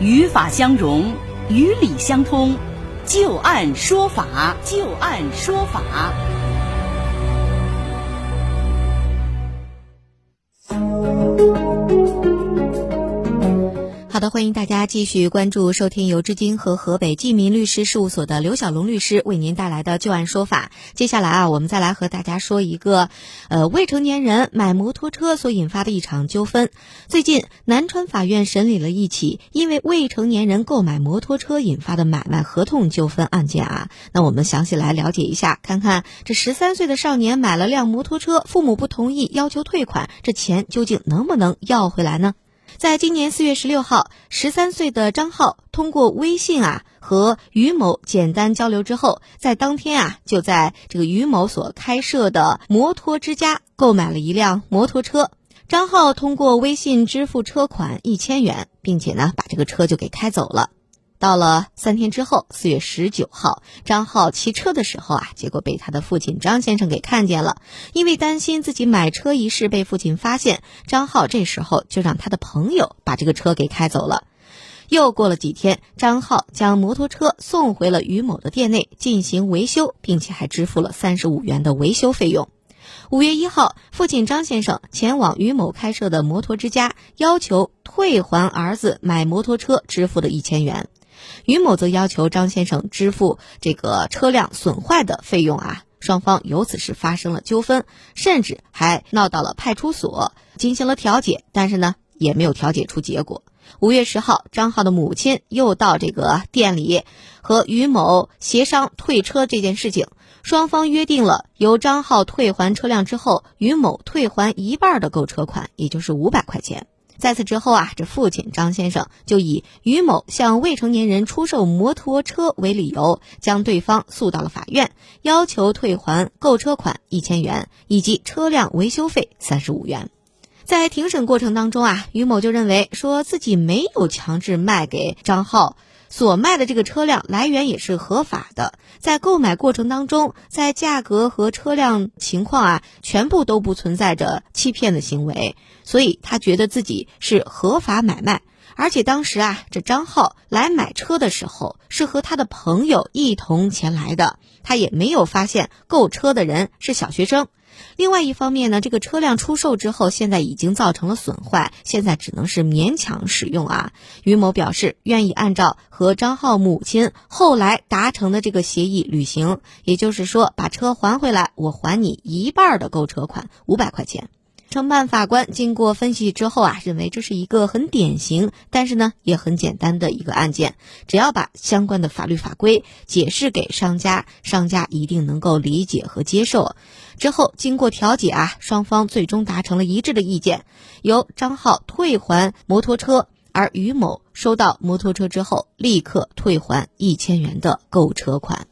语法相融，语理相通，就按说法，就按说法。欢迎大家继续关注收听由至今和河北济民律师事务所的刘小龙律师为您带来的旧案说法。接下来啊，我们再来和大家说一个，呃，未成年人买摩托车所引发的一场纠纷。最近，南川法院审理了一起因为未成年人购买摩托车引发的买卖合同纠纷案件啊。那我们详细来了解一下，看看这十三岁的少年买了辆摩托车，父母不同意，要求退款，这钱究竟能不能要回来呢？在今年四月十六号，十三岁的张浩通过微信啊和于某简单交流之后，在当天啊就在这个于某所开设的摩托之家购买了一辆摩托车。张浩通过微信支付车款一千元，并且呢把这个车就给开走了。到了三天之后，四月十九号，张浩骑车的时候啊，结果被他的父亲张先生给看见了。因为担心自己买车一事被父亲发现，张浩这时候就让他的朋友把这个车给开走了。又过了几天，张浩将摩托车送回了于某的店内进行维修，并且还支付了三十五元的维修费用。五月一号，父亲张先生前往于某开设的摩托之家，要求退还儿子买摩托车支付的一千元。于某则要求张先生支付这个车辆损坏的费用啊，双方由此是发生了纠纷，甚至还闹到了派出所进行了调解，但是呢也没有调解出结果。五月十号，张浩的母亲又到这个店里和于某协商退车这件事情，双方约定了由张浩退还车辆之后，于某退还一半的购车款，也就是五百块钱。在此之后啊，这父亲张先生就以于某向未成年人出售摩托车为理由，将对方诉到了法院，要求退还购车款一千元以及车辆维修费三十五元。在庭审过程当中啊，于某就认为说自己没有强制卖给张浩。所卖的这个车辆来源也是合法的，在购买过程当中，在价格和车辆情况啊，全部都不存在着欺骗的行为，所以他觉得自己是合法买卖。而且当时啊，这张浩来买车的时候是和他的朋友一同前来的，他也没有发现购车的人是小学生。另外一方面呢，这个车辆出售之后，现在已经造成了损坏，现在只能是勉强使用啊。于某表示愿意按照和张浩母亲后来达成的这个协议履行，也就是说把车还回来，我还你一半的购车款五百块钱。承办法官经过分析之后啊，认为这是一个很典型，但是呢也很简单的一个案件。只要把相关的法律法规解释给商家，商家一定能够理解和接受。之后经过调解啊，双方最终达成了一致的意见，由张浩退还摩托车，而于某收到摩托车之后立刻退还一千元的购车款。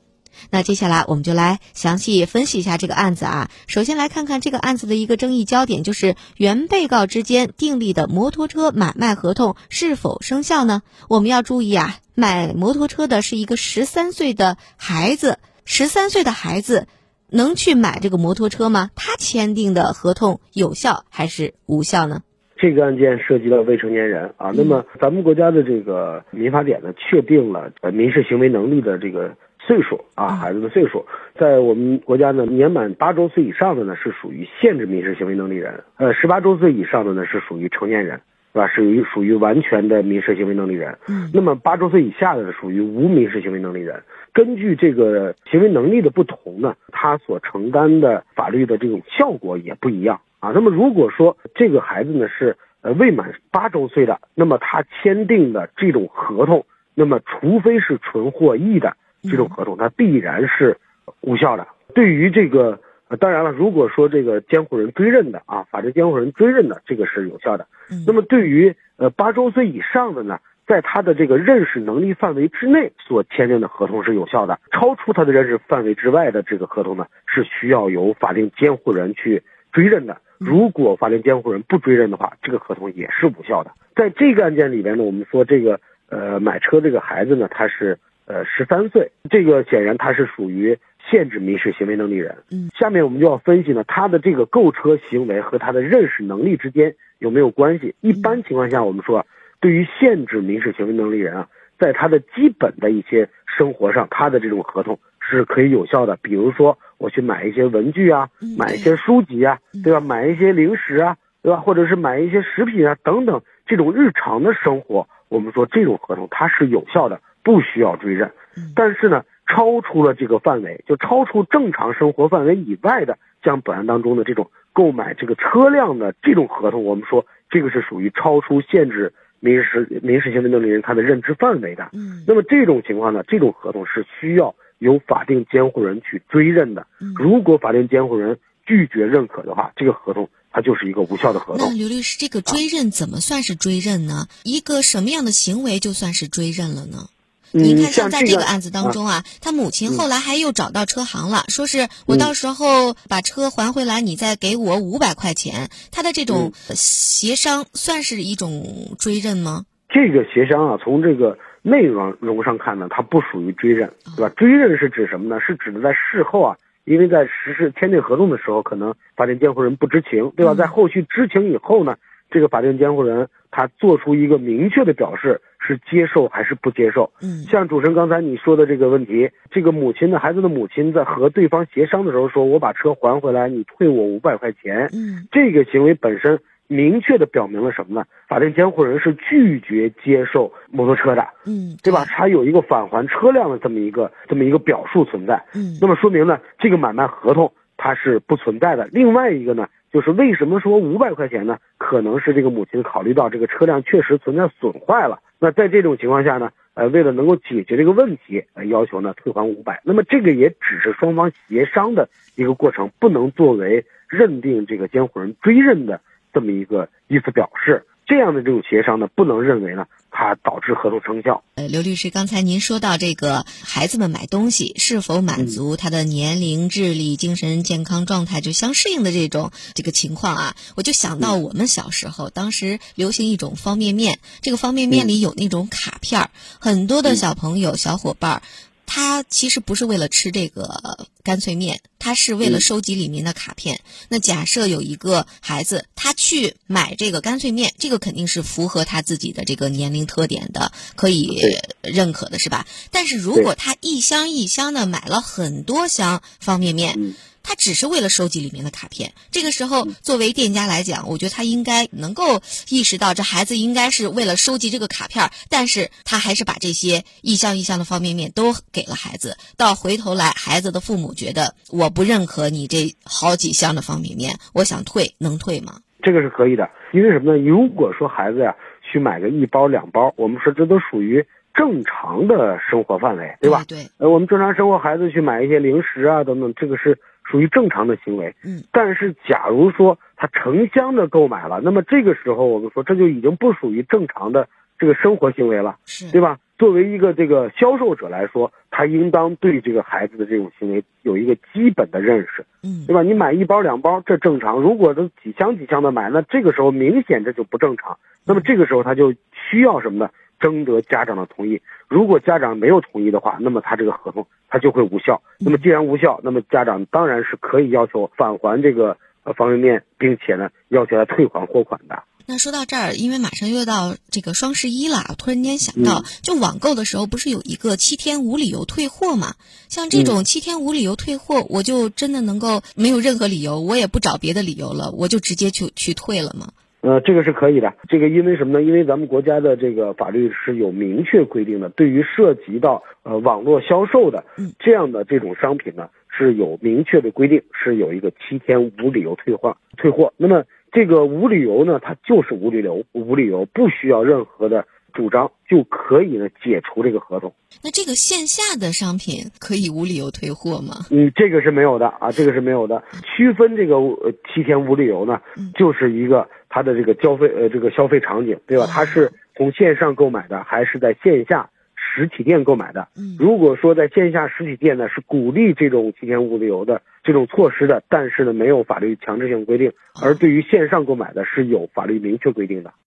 那接下来我们就来详细分析一下这个案子啊。首先来看看这个案子的一个争议焦点，就是原被告之间订立的摩托车买卖合同是否生效呢？我们要注意啊，买摩托车的是一个十三岁的孩子，十三岁的孩子能去买这个摩托车吗？他签订的合同有效还是无效呢？这个案件涉及到未成年人啊，那么咱们国家的这个民法典呢，确定了呃民事行为能力的这个。岁数啊，孩子的岁数，在我们国家呢，年满八周岁以上的呢是属于限制民事行为能力人，呃，十八周岁以上的呢是属于成年人，是吧？属于属于完全的民事行为能力人。嗯。那么八周岁以下的属于无民事行为能力人。根据这个行为能力的不同呢，他所承担的法律的这种效果也不一样啊。那么如果说这个孩子呢是呃未满八周岁的，那么他签订的这种合同，那么除非是纯获益的。这种合同它必然是无效的。对于这个，当然了，如果说这个监护人追认的啊，法定监护人追认的，这个是有效的。那么对于呃八周岁以上的呢，在他的这个认识能力范围之内所签订的合同是有效的，超出他的认识范围之外的这个合同呢，是需要由法定监护人去追认的。如果法定监护人不追认的话，这个合同也是无效的。在这个案件里边呢，我们说这个呃买车这个孩子呢，他是。呃，十三岁，这个显然他是属于限制民事行为能力人。嗯，下面我们就要分析呢，他的这个购车行为和他的认识能力之间有没有关系？一般情况下，我们说对于限制民事行为能力人啊，在他的基本的一些生活上，他的这种合同是可以有效的。比如说，我去买一些文具啊，买一些书籍啊，对吧？买一些零食啊，对吧？或者是买一些食品啊等等，这种日常的生活，我们说这种合同它是有效的，不需要追认。但是呢，超出了这个范围，就超出正常生活范围以外的，像本案当中的这种购买这个车辆的这种合同，我们说这个是属于超出限制民事民事行为能力人他的认知范围的。嗯，那么这种情况呢，这种合同是需要由法定监护人去追认的。如果法定监护人拒绝认可的话，这个合同它就是一个无效的合同那。刘律师，这个追认怎么算是追认呢？一个什么样的行为就算是追认了呢？您嗯，看，像在这这个案子当中啊，他母亲后来还又找到车行了，说是我到时候把车还回来，你再给我五百块钱。他的这种呃协商算是一种追认吗？这个协商啊，从这个内容容上看呢，它不属于追认，对吧？追认是指什么呢？是指的在事后啊，因为在实施签订合同的时候，可能法定监护人不知情，对吧？嗯在后续知情以后呢，这个法定监护人他做出一个明确的表示，是接受还是不接受。嗯像主持人刚才你说的这个问题，这个母亲的，孩子的母亲在和对方协商的时候说，我把车还回来，你退我五百块钱。嗯这个行为本身明确的表明了什么呢？法定监护人是拒绝接受摩托车的，嗯，对吧？他有一个返还车辆的这么一个这么一个表述存在。嗯那么说明呢，这个买卖合同它是不存在的。另外一个呢，就是为什么说五百块钱呢？可能是这个母亲考虑到这个车辆确实存在损坏了。那在这种情况下呢，呃，为了能够解决这个问题，呃，要求呢退还五百。那么这个也只是双方协商的一个过程，不能作为认定这个监护人追认的这么一个意思表示。这样的这种协商呢，不能认为呢它导致合同生效。呃，刘律师，刚才您说到这个孩子们买东西是否满足他的年龄、智力、精神健康状态就相适应的这种这个情况啊，我就想到我们小时候，当时流行一种方便面，这个方便面里有那种卡片儿，很多的小朋友、小伙伴儿。他其实不是为了吃这个干脆面，他是为了收集里面的卡片。那假设有一个孩子，他去买这个干脆面，这个肯定是符合他自己的这个年龄特点的，可以认可的是吧？但是如果他一箱一箱的买了很多箱方便面，嗯他只是为了收集里面的卡片。这个时候，作为店家来讲，我觉得他应该能够意识到，这孩子应该是为了收集这个卡片，但是他还是把这些一箱一箱的方便面都给了孩子。到回头来，孩子的父母觉得我不认可你这好几箱的方便面，我想退，能退吗？这个是可以的，因为什么呢？如果说孩子呀去买个一包两包，我们说这都属于正常的生活范围，对吧？对，呃，我们正常生活，孩子去买一些零食啊等等，这个是属于正常的行为。嗯。但是，假如说他成箱的购买了，那么这个时候我们说这就已经不属于正常的这个生活行为了，是，对吧？作为一个这个销售者来说，他应当对这个孩子的这种行为有一个基本的认识。嗯对吧？你买一包两包这正常，如果都几箱几箱的买，那这个时候明显这就不正常。那么这个时候他就需要什么呢？征得家长的同意。如果家长没有同意的话，那么他这个合同他就会无效。那么既然无效，那么家长当然是可以要求返还这个呃方便面，并且呢要求他退还货款的。那说到这儿，因为马上又到这个双十一了，我突然间想到，嗯就网购的时候不是有一个七天无理由退货嘛？像这嗯种七天无理由退货，我就真的能够没有任何理由，我也不找别的理由了，我就直接去去退了吗？呃，这个是可以的。这个因为什么呢？因为咱们国家的这个法律是有明确规定的，对于涉及到呃网络销售的嗯这样的这种商品呢，是有明确的规定，是有一个七天无理由退换退货。那么这个无理由呢，它就是无理由，无理由不需要任何的主张就可以呢解除这个合同。那这个线下的商品可以无理由退货吗？嗯，这个是没有的啊，这个是没有的。区分这个呃七天无理由呢嗯，就是一个它的这个交费呃这个消费场景，对吧哦？它是从线上购买的，还是在线下实体店购买的？嗯如果说在线下实体店呢，是鼓励这种七天无理由的这种措施的，但是呢没有法律强制性规定，而对于线上购买的是有法律明确规定的。